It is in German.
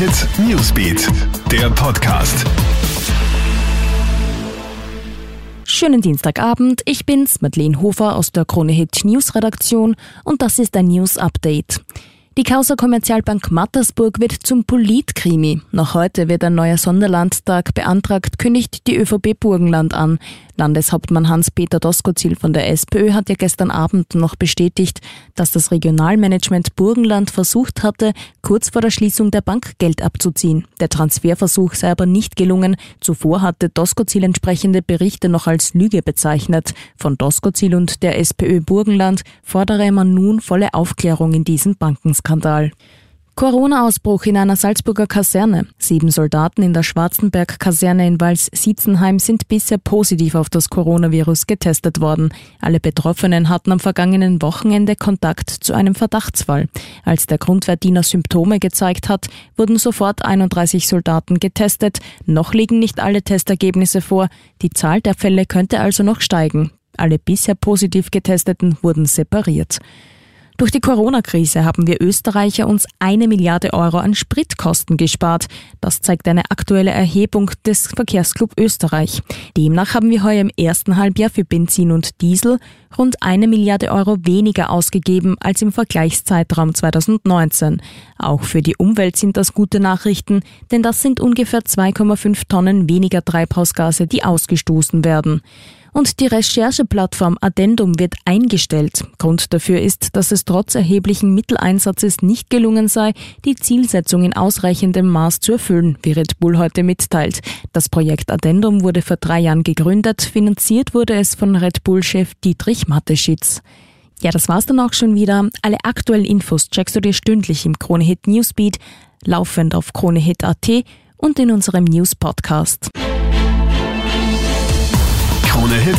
Hit Newsbeat, der Podcast. Schönen Dienstagabend, ich bin's, Madeleine Hofer aus der Krone Hit News Redaktion und das ist ein News Update. Die Causa Kommerzialbank Mattersburg wird zum Politkrimi. Noch heute wird ein neuer Sonderlandtag beantragt, kündigt die ÖVP Burgenland an. Landeshauptmann Hans-Peter Doskozil von der SPÖ hat ja gestern Abend noch bestätigt, dass das Regionalmanagement Burgenland versucht hatte, kurz vor der Schließung der Bank Geld abzuziehen. Der Transferversuch sei aber nicht gelungen. Zuvor hatte Doskozil entsprechende Berichte noch als Lüge bezeichnet. Von Doskozil und der SPÖ Burgenland fordere man nun volle Aufklärung in diesem Bankenskandal. Corona-Ausbruch in einer Salzburger Kaserne. Sieben Soldaten in der Schwarzenberg-Kaserne in Wals-Siezenheim sind bisher positiv auf das Coronavirus getestet worden. Alle Betroffenen hatten am vergangenen Wochenende Kontakt zu einem Verdachtsfall. Als der Grundwehrdiener Symptome gezeigt hat, wurden sofort 31 Soldaten getestet. Noch liegen nicht alle Testergebnisse vor. Die Zahl der Fälle könnte also noch steigen. Alle bisher positiv Getesteten wurden separiert. Durch die Corona-Krise haben wir Österreicher uns eine Milliarde Euro an Spritkosten gespart. Das zeigt eine aktuelle Erhebung des Verkehrsclub Österreich. Demnach haben wir heuer im ersten Halbjahr für Benzin und Diesel rund eine Milliarde Euro weniger ausgegeben als im Vergleichszeitraum 2019. Auch für die Umwelt sind das gute Nachrichten, denn das sind ungefähr 2,5 Tonnen weniger Treibhausgase, die ausgestoßen werden. Und die Rechercheplattform Addendum wird eingestellt. Grund dafür ist, dass es trotz erheblichen Mitteleinsatzes nicht gelungen sei, die Zielsetzung in ausreichendem Maß zu erfüllen, wie Red Bull heute mitteilt. Das Projekt Addendum wurde vor drei Jahren gegründet. Finanziert wurde es von Red Bull-Chef Dietrich Mateschitz. Ja, das war's dann auch schon wieder. Alle aktuellen Infos checkst du dir stündlich im Kronehit Newsbeat, laufend auf kronehit.at und in unserem News Podcast.